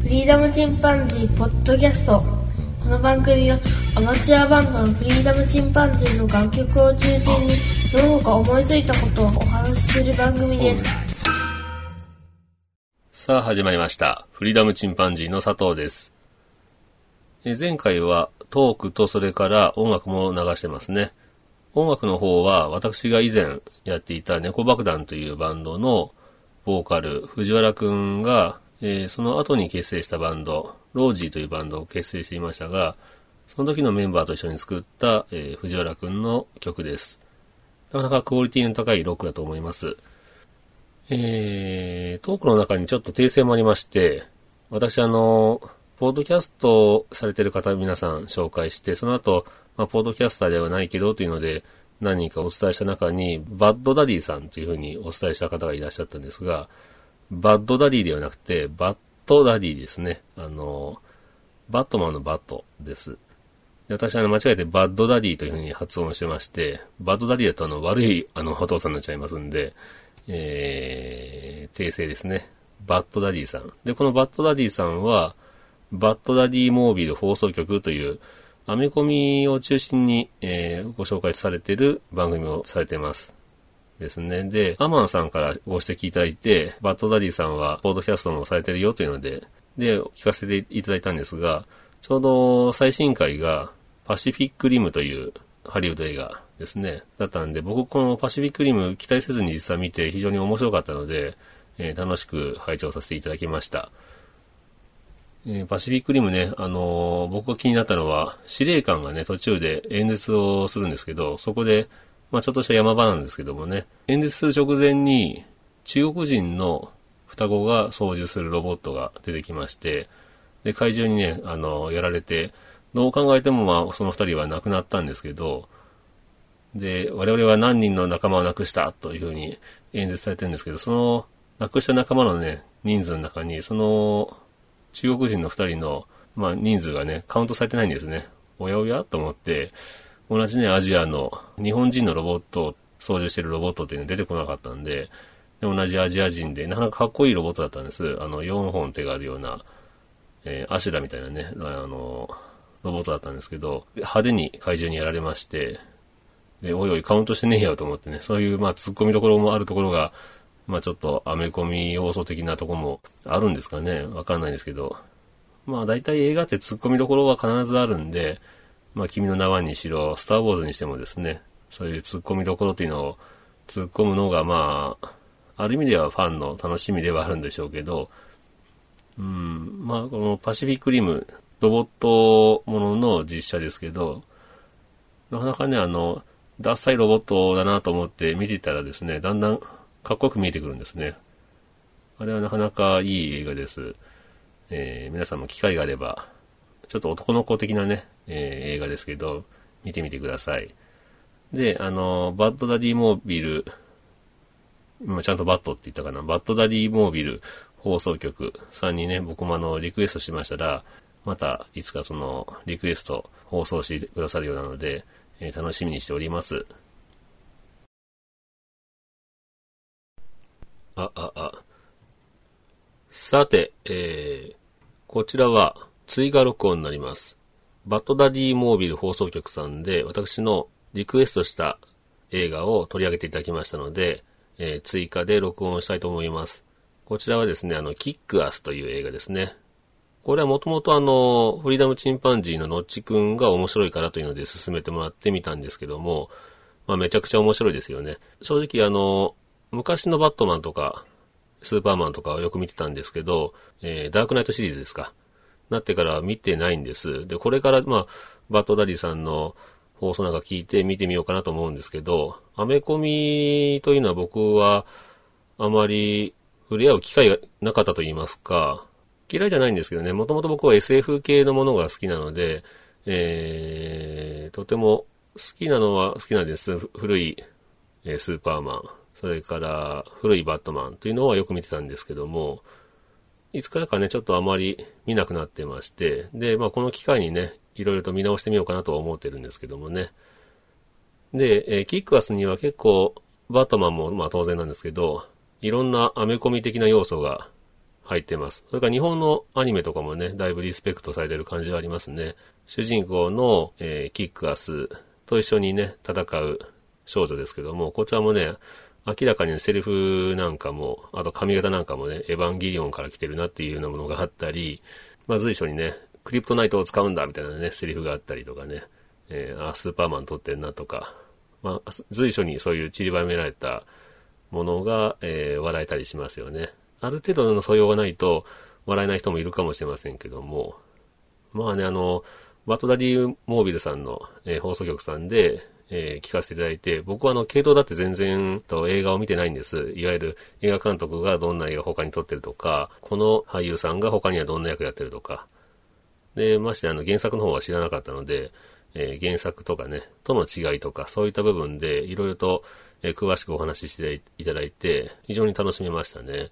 フリーダムチンパンジーポッドキャストこの番組はアマチュアバンドのフリーダムチンパンジーの楽曲を中心にどうか思いついたことをお話しする番組ですさあ始まりました。フリーダムチンパンジーの佐藤です。え前回はトークとそれから音楽も流してますね。音楽の方は私が以前やっていた猫爆弾というバンドのボーカル藤原くんが、えーその後に結成したバンド、ロージーというバンドを結成していましたが、その時のメンバーと一緒に作った、えー藤原くんの曲です。なかなかクオリティの高いロックだと思います。えー、トークの中にちょっと訂正もありまして、私あの、ポッドキャストされてる方皆さん紹介して、その後、まあ、ポッドキャスターではないけどというので、何人かお伝えした中に、バッドダディさんというふうにお伝えした方がいらっしゃったんですが、バッドダディではなくて、バッドダディですね。あの、バットマンのバットです。で私はあの間違えてバッドダディというふうに発音してまして、バッドダディだとあの悪いあのお父さんになっちゃいますんで、えー、訂正ですね。バッドダディさん。で、このバッドダディさんは、バッドダディモービル放送局という、アメコミを中心に、えーご紹介されている番組をされています。ですね。で、アマンさんからご指摘いただいて、バッドダディさんは、ポードキャストもされてるよというので、で、聞かせていただいたんですが、ちょうど最新回が、パシフィックリムというハリウッド映画ですね。だったんで、僕このパシフィックリム期待せずに実際見て非常に面白かったので、えー楽しく拝聴させていただきました。えーパシフィックリムね、あのー僕が気になったのは、司令官がね、途中で演説をするんですけど、そこで、まあちょっとした山場なんですけどもね、演説する直前に、中国人の双子が操縦するロボットが出てきまして、で、怪獣にね、あのやられて、どう考えてもまあその二人は亡くなったんですけど、で、我々は何人の仲間を亡くしたというふうに演説されてるんですけど、その亡くした仲間のね、人数の中に、その中国人の二人の、まあ、人数がね、カウントされてないんですね。おやおやと思って、同じね、アジアの、日本人のロボットを操縦してるロボットっていうの出てこなかったんで、で同じアジア人で、なかなかかっこいいロボットだったんです。あの、4本手があるような、えーアシュラみたいなね、あの、ロボットだったんですけど、派手に怪獣にやられまして、で、おいおいカウントしてねえよと思ってね、そういう、まあ、突っ込みどころもあるところが、まあ、ちょっと、アメコミ要素的なとこもあるんですかね。わかんないですけど。まあ、大体映画って突っ込みどころは必ずあるんで、まあ、君の名はにしろ、スターウォーズにしてもですね、そういう突っ込みどころっていうのを突っ込むのが、まあ、ある意味ではファンの楽しみではあるんでしょうけど、うん、まあ、このパシフィックリム、ロボットものの実写ですけど、なかなかね、あの、ダッサいロボットだなと思って見てたらですね、だんだんかっこよく見えてくるんですね。あれはなかなかいい映画です。えー皆さんも機会があれば、ちょっと男の子的なね、えー映画ですけど、見てみてください。で、あの、バッドダディモービル、今ちゃんとバットって言ったかな、バッドダディモービル放送局さんにね、僕もあの、リクエストしましたら、またいつかその、リクエスト放送してくださるようなので、えー楽しみにしております。あ、あ、あ。さて、えー、こちらは追加録音になります。バッドダディモービル放送局さんで私のリクエストした映画を取り上げていただきましたので、えー追加で録音したいと思います。こちらはですね、あの、キックアスという映画ですね。これはもともとあの、フリーダムチンパンジーのノッチくんが面白いからというので進めてもらってみたんですけども、まあめちゃくちゃ面白いですよね。正直あの、昔のバットマンとか、スーパーマンとかをよく見てたんですけど、えーダークナイトシリーズですか。なってから見てないんです。で、これから、まあ、バッドダディさんの放送なんか聞いて見てみようかなと思うんですけど、アメコミというのは僕はあまり触れ合う機会がなかったと言いますか、嫌いじゃないんですけどね、もともと僕は SF 系のものが好きなので、えー、とても好きなのは好きなんです。古い、えスーパーマン、それから古いバットマンというのはよく見てたんですけども、いつからかね、ちょっとあまり見なくなってまして、で、まあこの機会にね、いろいろと見直してみようかなとは思ってるんですけどもね。で、えーキックアスには結構、バットマンもまあ当然なんですけど、いろんなアメコミ的な要素が入ってます。それから日本のアニメとかもね、だいぶリスペクトされてる感じはありますね。主人公の、えー、キックアスと一緒にね、戦う少女ですけども、こちらもね、明らかにセリフなんかも、あと髪型なんかもね、エヴァンゲリオンから来てるなっていうようなものがあったり、まあ随所にね、クリプトナイトを使うんだみたいなね、セリフがあったりとかね、えー、あ、スーパーマン撮ってんなとか、まあ、随所にそういう散りばめられたものが、えー、笑えたりしますよね。ある程度の素養がないと笑えない人もいるかもしれませんけども、まあね、あの、バトダディモービルさんの、えー、放送局さんで、えー、聞かせていただいて、僕はあの、系統だって全然と映画を見てないんです。いわゆる映画監督がどんな映画他に撮ってるとか、この俳優さんが他にはどんな役やってるとか。で、ましてあの、原作の方は知らなかったので、えー、原作とかね、との違いとか、そういった部分で、いろいろと、えー、詳しくお話ししていただいて、非常に楽しめましたね。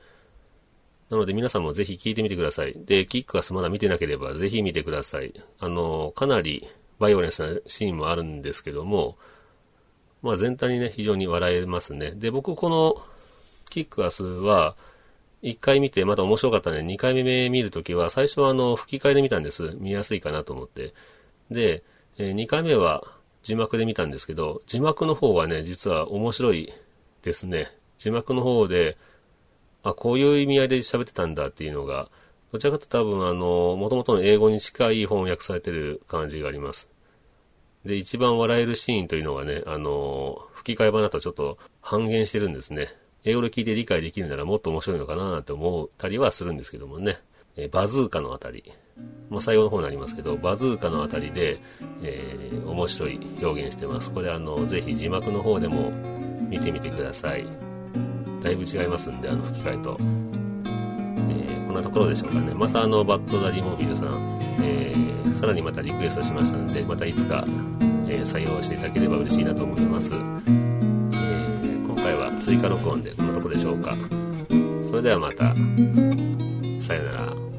なので皆さんもぜひ聞いてみてください。で、キックアスまだ見てなければぜひ見てください。あの、かなりバイオレンスなシーンもあるんですけども、まあ全体にね、非常に笑えますね。で、僕このキックアスは、1回見てまた面白かったね。2回目見るときは、最初はあの、吹き替えで見たんです。見やすいかなと思って。で、え、2回目は字幕で見たんですけど、字幕の方はね、実は面白いですね。字幕の方で、あ、こういう意味合いで喋ってたんだっていうのが、どちらかと多分あの、元々の英語に近い翻訳されてる感じがあります。で、一番笑えるシーンというのがね、あの、吹き替え版だとちょっと半減してるんですね。英語で聞いて理解できるならもっと面白いのかなって思ったりはするんですけどもね。えバズーカのあたり。まあ、最後の方になりますけど、バズーカのあたりで、えー、面白い表現してます。これあの、ぜひ字幕の方でも見てみてください。だいぶ違いますんで、あの吹き替えと。えー、なところでしょうかね。またあの、バッドダディモービルさん、えー、さらにまたリクエストしましたので、またいつか、えー、採用していただければ嬉しいなと思います。えー、今回は追加録音でこんなところでしょうか。それではまた、さよなら。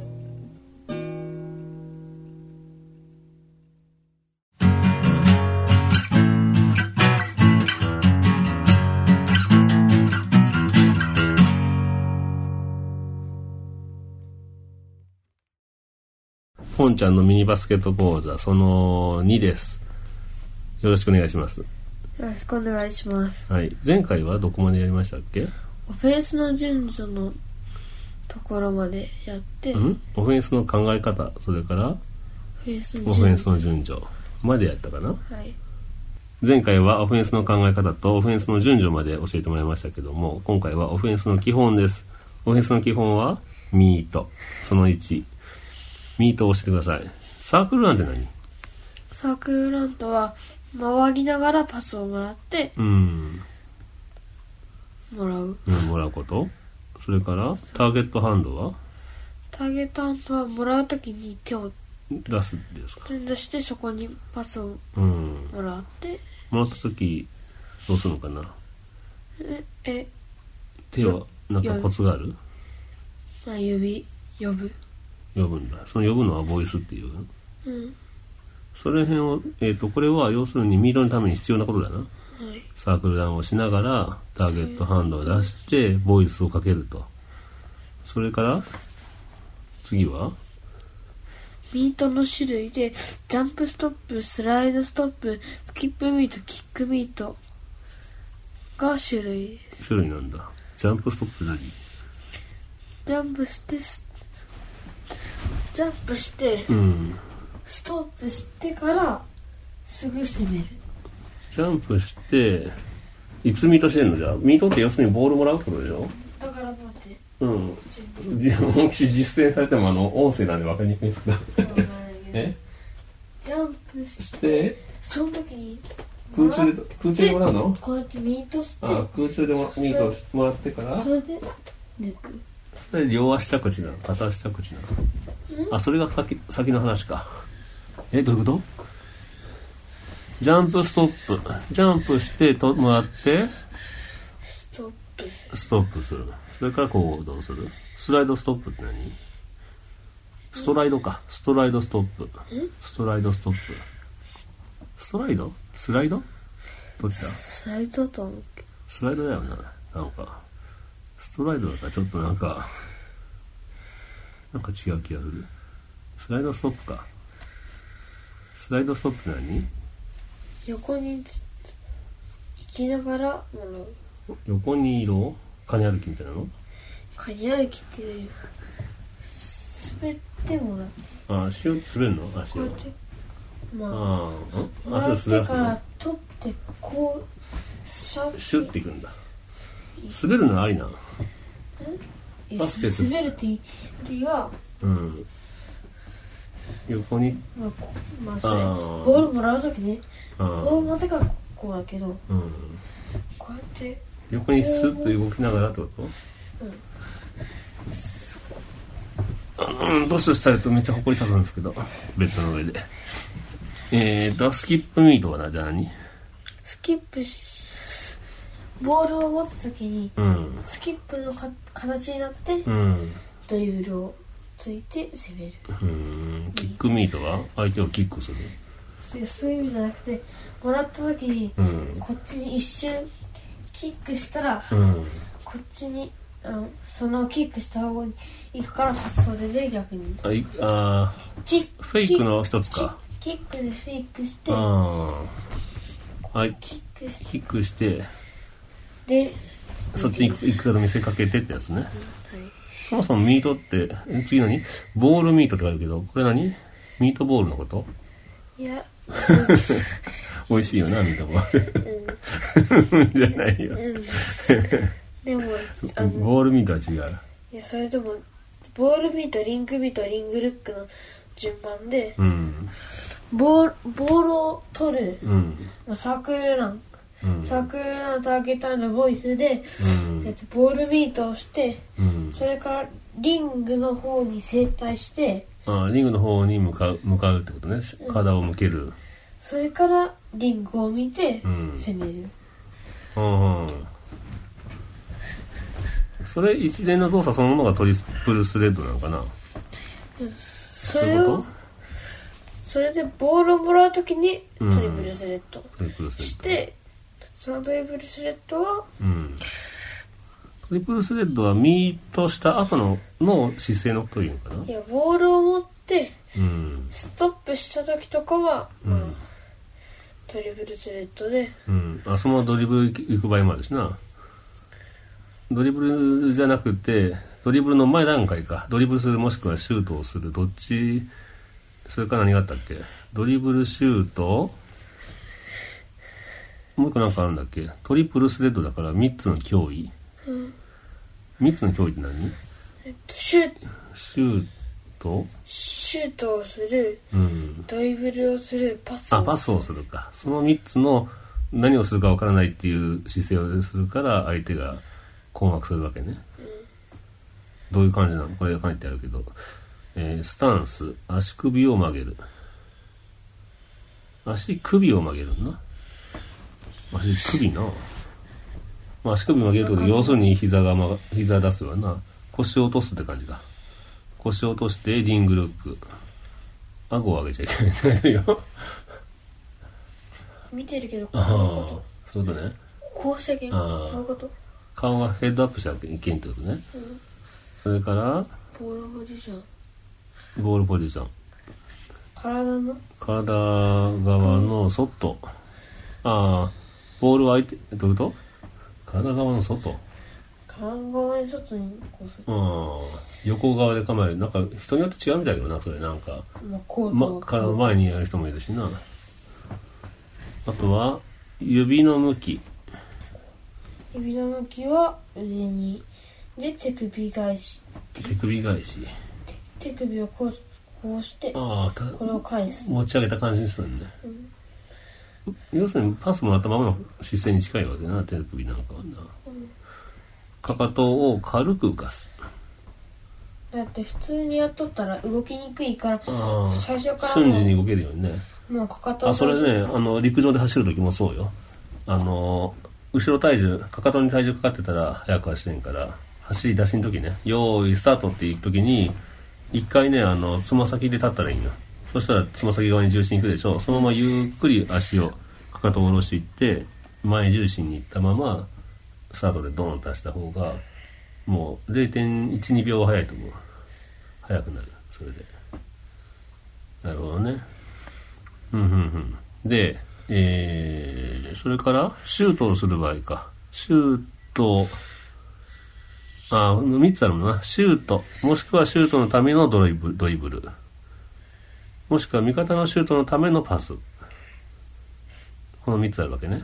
本ちゃんのミニバスケット講座その2です。よろしくお願いします。よろしくお願いします。はい。前回はどこまでやりましたっけ？オフェンスの順序のところまでやって、うん？オフェンスの考え方、それから？オフェンスの順序の順序までやったかな？はい。前回はオフェンスの考え方とオフェンスの順序まで教えてもらいましたけども、今回はオフェンスの基本です。オフェンスの基本はミート。その1。ミートを押してください。サークルランって何？サークルランとは、回りながらパスをもらって、うん。もらう。うん、もらうこと？それから、ターゲットハンドは？ターゲットハンドはもらうときに手を出すんですか？出してそこにパスをもらって、もらったとき、どうするのかな？え、え、手は、なんかコツがある？まあ、指、呼ぶ。呼ぶんだ。その呼ぶのはボイスっていう。うん。それ辺を、えっ、ー、と、これは要するにミートのために必要なことだな。はい。サークルダウンをしながら、ターゲットハンドを出して、ボイスをかけると。それから、次は？ミートの種類で、ジャンプストップ、スライドストップ、スキップミート、キックミートが種類種類なんだ。ジャンプストップ何？ジャンプして、ジャンプして、うん、ストップしてからすぐ攻める。ジャンプしていつミートしてんのじゃあ？ミートって要するにボールもらうってことでしょ？だから待って。うん。本気実践されてもあの音声なんで分かりにくいですか え？ジャンプしてその時に空中で空中でもらうの？こうやってミートしてあ空中でもミートもらってから？それで抜くそれ両足着地なの？片足着地なの？あそれが先先の話か。えどういうこと？ジャンプストップ。ジャンプしてともらって？ストップ。ストップする。それからこうどうする？スライドストップって何？ストライドか。ストライドストップ。ストライドストップ。ストライド？スライド？どっちだ？スライドと思うスライドだよななんかストライドだったらちょっとなんか、なんか違う気がする。スライドストップか。スライドストップ何？横につ行きながらも横に移動カニ歩きみたいなの？カニ歩きっていう滑ってもらうあ、足を滑るの？足を。まああ足を滑らすのてから取ってこうシャッシュッていくんだ。滑るのありなの？えバスケット滑るっていうん。横に、まあこまあボールもらう時ねあボール持ってからこうだけどうん。こうやって横にスッと動きながらってこと？うん、どうしとされるとめっちゃ埃立つんですけど、ベッドの上で。えーと、スキップミートはな、じゃあ何？スキップしボールを持った時にうん。スキップのか形になってうん。ドリブルをついて攻めるうん。キックミートは相手をキックする。そういう意味じゃなくてもらった時にうん。こっちに一瞬キックしたらうん。こっちにあのそのキックした方に行くから発想でで逆にあいあキフェイクの一つか。キックでフェイクしてああ。はい、キックしてキックして、でそっちに行くかと見せかけてってやつね。はいそもそもミートって、え次何？ボールミートって書いてあるけど、これ何？ミートボールのこと？いや 美味しいよな、ミートボール。じゃないよ。うんでもボールミートは違う。いやそれでもボールミートリングミートリングルックの順番でうん。ボールボールを取るうん。まあサークルランうん。サークルランターゲッのボイスで、うんえっと、ボールミートをしてうん。それからリングの方に正対してあリングの方に向かう、向かうってことね。体を向ける。それからリングを見てうん攻める、うん。それ一連の動作そのものがトリプルスレットなのかな？それをそれでボールをもらうときにトうんリプルスレットトリプルスレッド。して、そのトリプルスレットはうん。トリプルスレッドはミートした後のの姿勢のことを言うのかな？いやボールを持ってうん。ストップした時とかは、まあうんトリプルスレッドでうん。あ、そのままドリブル行く場合もあるしな。ドリブルじゃなくて、ドリブルの前段階か。ドリブルするもしくはシュートをする。どっち、それから何があったっけ？ドリブルシュート、もう一個なんかあるんだっけ？トリプルスレッドだから3つの脅威。うん3つの脅威って何？えっとシューシュート？シュートをする？うん。ドリブルをする？パスをあ、パスをするか。その3つの何をするかわからないっていう姿勢をするから相手が困惑するわけね。どういう感じなの？これ書いてあるけど。えースタンス、足首を曲げる。足首を曲げるんな。足首な。まあ、足首曲げるってことで要するに膝が曲が、膝出すわな。腰を落とすって感じか。腰を落としてリングルック。顎を上げちゃいけない。見てるけどこうああいうこ、そういうことね。とこうしたけんあこあういうこと、顔がヘッドアップしちゃいけんってことね。うん、それから、ボールポジションボールポジション。体の？体側の外。ああ、ボールは相手、どういうこと？体側の外。体側に外にこうするああ、横側で構える。なんか人によって違うみたいだけどな、それなんか。まあこう体の前にやる人もいるしな。あとは、指の向き。指の向きは上にで手首返し手首返し。手手首をこうこうしてああ、たこれを返す持ち上げた感じにするんね。要するにパスもらったままの姿勢に近いわけだな、手首なんかはな。かかとを軽く浮かす。だって普通にやっとったら動きにくいから最初から瞬時に動けるようにね。もうかかとをあ、それね、あの、陸上で走る時もそうよ。あの、後ろ体重、かかとに体重かかってたら速く走れんから、走り出しの時ね、用意スタートっていう時に、一回ね、あの、つま先で立ったらいいんよ。そしたらつま先側に重心いくでしょ。そのままゆっくり足を、かかとを下ろしていって、前重心に行ったまま、スタートでドーンと出した方が、もう0.1、2秒早いと思う。速くなる。それで。なるほどね。うん、うん、うん。で、えー、それから、シュートをする場合か。シュート、あ、3つあるもんな。シュート、もしくはシュートのためのドリブ、ドリブル。もしくは味方のシュートのためのパス。この3つあるわけね。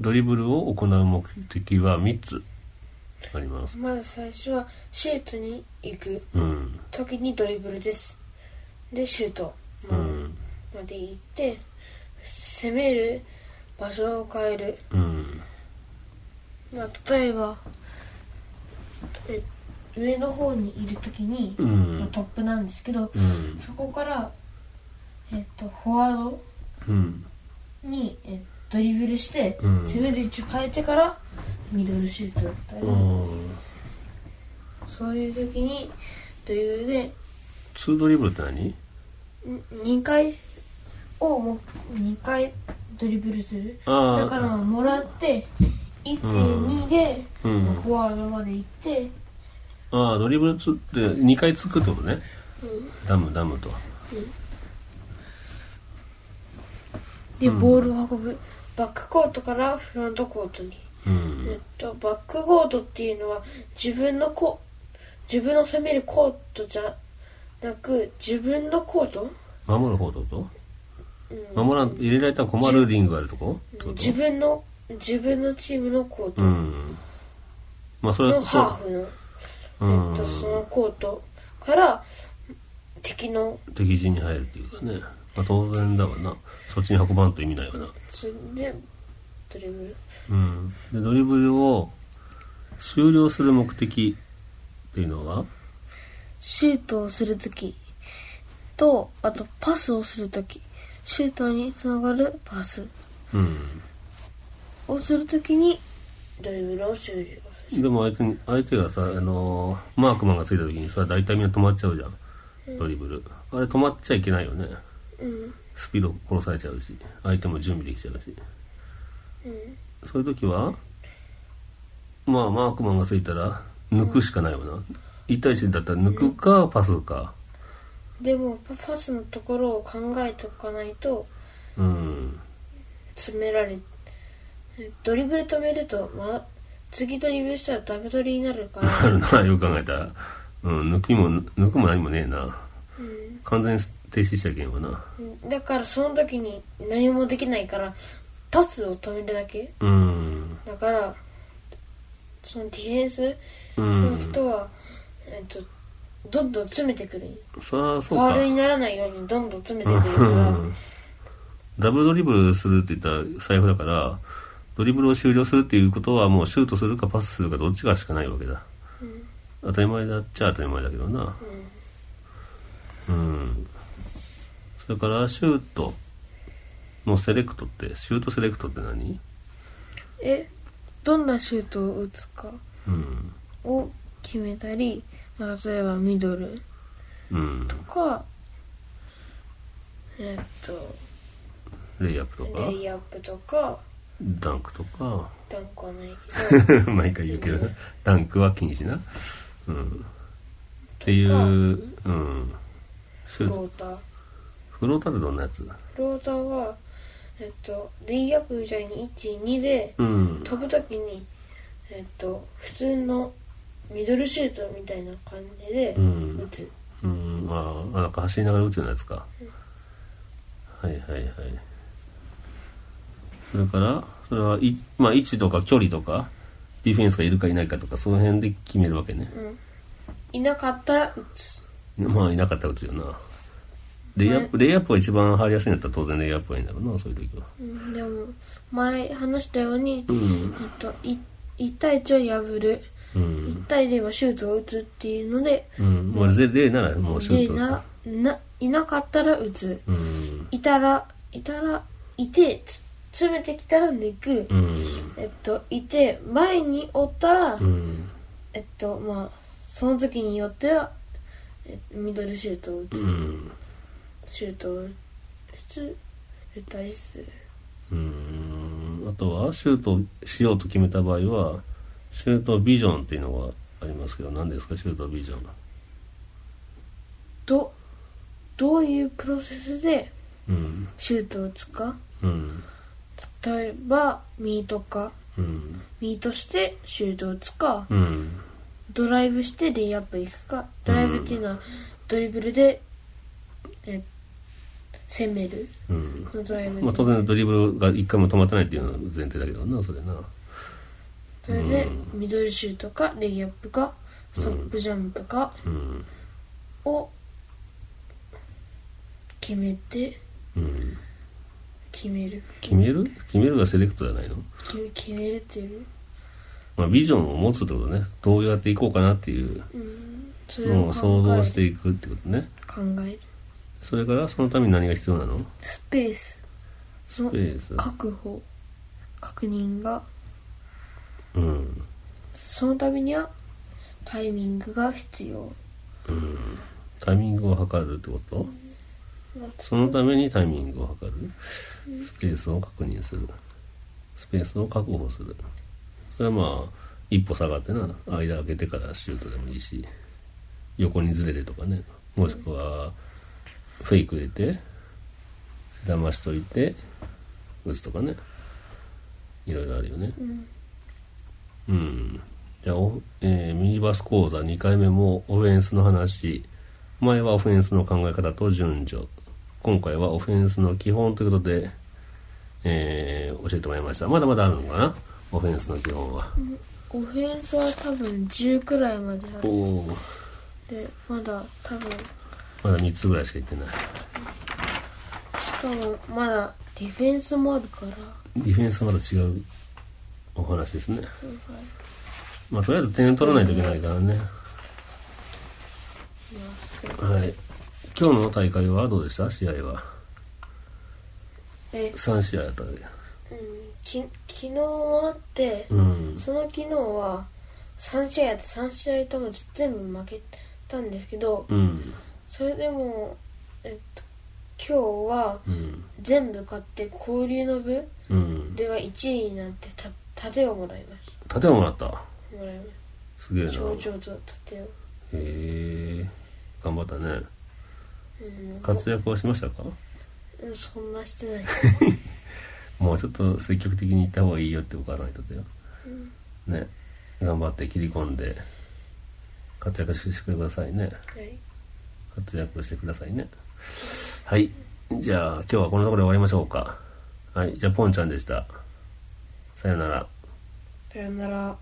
ドリブルを行う目的は3つあります。まず最初はシュートに行くうん。時にドリブルですでシュートうん。まで行って攻める場所を変える、うん。まあ、例えばえ上の方にいる時に、うまあん。トップなんですけどうん。そこから、えっと、フォワードうん。に、えドリブルして、うん攻める位置を変えてからミドルシュートだったり、うん。そういう時にドリブルでツードリブルって何？ん2回をも2回ドリブルするだからもらって12で、うんフォワードまで行って、ああ、ドリブルつって2回つくってことね。うんダム、ダムと。でボールを運ぶバックコートからフロントコートに、うん。えっと、バックコートっていうのは自分のコ自分の攻めるコートじゃなく自分のコート、守る方だと？うん。守らん、入れられたら困るリングがあるとこ？自分の自分のチームのコート。うのん。まあ、それは、ハーフの、うんえっと、そのコートから敵の敵陣に入るっていうかね。まあ、当然だわな。そっちに運ばんと意味ないわな。それでドリブルうん。で、ドリブルを終了する目的っていうのはシュートをするときとあとパスをするときシュートにつながるパスうん。をするときにドリブルを終了でも相手に、相手がさ、あのーマークマンがついた時にさ、大体みんな止まっちゃうじゃん。ドリブル。あれ止まっちゃいけないよね。うんスピード殺されちゃうし、相手も準備できちゃうし。うんそういう時は、まあ、マークマンがついたら、抜くしかないよな。1対1だったら抜くか、パスか。でもパパスのところを考えておかないとうん。詰められドリブル止めると、ま、次ドリブルしたらダブドリになるからあるな、よく考えたら。うん、抜きも、抜くも何もねえな。うん完全に停止しちゃいけんわな。だからその時に何もできないからパスを止めるだけうん。だからそのディフェンスうのん。人は、えっとどんどん詰めてくるそそうか。ァールにならないようにどんどん詰めてくるうからん ダブルドリブルするって言ったら財布だから、ドリブルを終了するっていうことはもうシュートするかパスするかどっちかしかないわけだ。うん当たり前だっちゃ当たり前だけどな。うん。それからシュートのセレクトって、シュートセレクトって何？えどんなシュートを打つかうん。を決めたり、まあ、例えばミドルうん。とかえっとレイアップとか、レイアップとかダンクとか、ダンクはないけど 毎回言うけど、ダンクは禁止な。うん。っていう、うん。フローターフローターってどんなやつ？フローターはえっとレイアップみたいに12でうん。飛ぶ時にえっと普通のミドルシュートみたいな感じでうん打つ、うん、まあ、なんか走りながら打つようなやつか。はいはいはい。それから、それはい、まあ、位置とか距離とか、ディフェンスがいるかいないかとか、その辺で決めるわけね。うん、いなかったら打つまあ、いなかったら打つよな。レイアップ、レイアップが一番入りやすいんだったら当然レイアップがいいんだろうな、そういう時は。うんでも前話したように、うん。えっと、い1対1を破るう1ん。対0はシュートを打つっていうのでうん。もう、例ならもうシュートなさ。ないなかったら打つうん。いたらいたらいてつ詰めてきたら抜く、うん。えっといて前におったら、うん。えっとまあその時によってはえミドルシュートを打つ、うん。シュートを打つ打ったりする。うん。あとはシュートしようと決めた場合はシュートビジョンっていうのがありますけど何ですかシュートビジョンどどういうプロセスでうん。シュートを打つか。うん例えばミートかうんミートしてシュートを打つかうんドライブしてレイアップ行くかドライブっていうのはドリブルで、え攻めるうんのドライブで、まあ当然ドリブルが一回も止まってないっていうのは前提だけどなそれな。それでミドルシュートかレイアップかストップジャンプかうん。を決めてうん決める。決める？決めるがセレクトじゃないの？決め決めるっていう？まあビジョンを持つってことね。どうやっていこうかなっていうのを想像していくってことね。考える。それからそのために何が必要なの？スペース。のスペース。確保。確認が。うん。そのためにはタイミングが必要。うん。タイミングを測るってこと？そのためにタイミングを測る。スペースを確認する。スペースを確保する。それはまあ一歩下がってな間開けてからシュートでもいいし横にずれてとかね。もしくはフェイク入れて騙しといて打つとかね。いろいろあるよね。うん。うん。じゃあ、おえーミニバス講座2回目もオフェンスの話。前はオフェンスの考え方と順序。今回はオフェンスの基本ということで、えー教えてもらいました。まだまだあるのかな？オフェンスの基本は。オフェンスは多分10くらいまであおるおでまだ多分まだ3つぐらいしか言ってない。しかもまだディフェンスもあるからディフェンスはまだ違うお話ですね。まあ、とりあえず点取らないといけないからね。はい。今日の大会はどうでした？試合は。え、3試合あったで。うん、き昨日もあって、うん。その昨日は3試合あって3試合とも全部負けたんですけどうん。それでも、えっと、今日はうん。全部勝って交流の部うん。では1位になってた盾をもらいまし盾をもらった？たもらいますげえな。頂上と盾を、へえ。頑張ったね。うん、活躍はしましたか？うんそんなしてない もうちょっと積極的に行った方がいいよってお母さん言ってたよ。ね。頑張って切り込んで、活躍してくださいね。はい活躍してくださいね。はい。じゃあ、今日はこのところで終わりましょうか。はい。じゃあ、ポンちゃんでした。さよなら。さよなら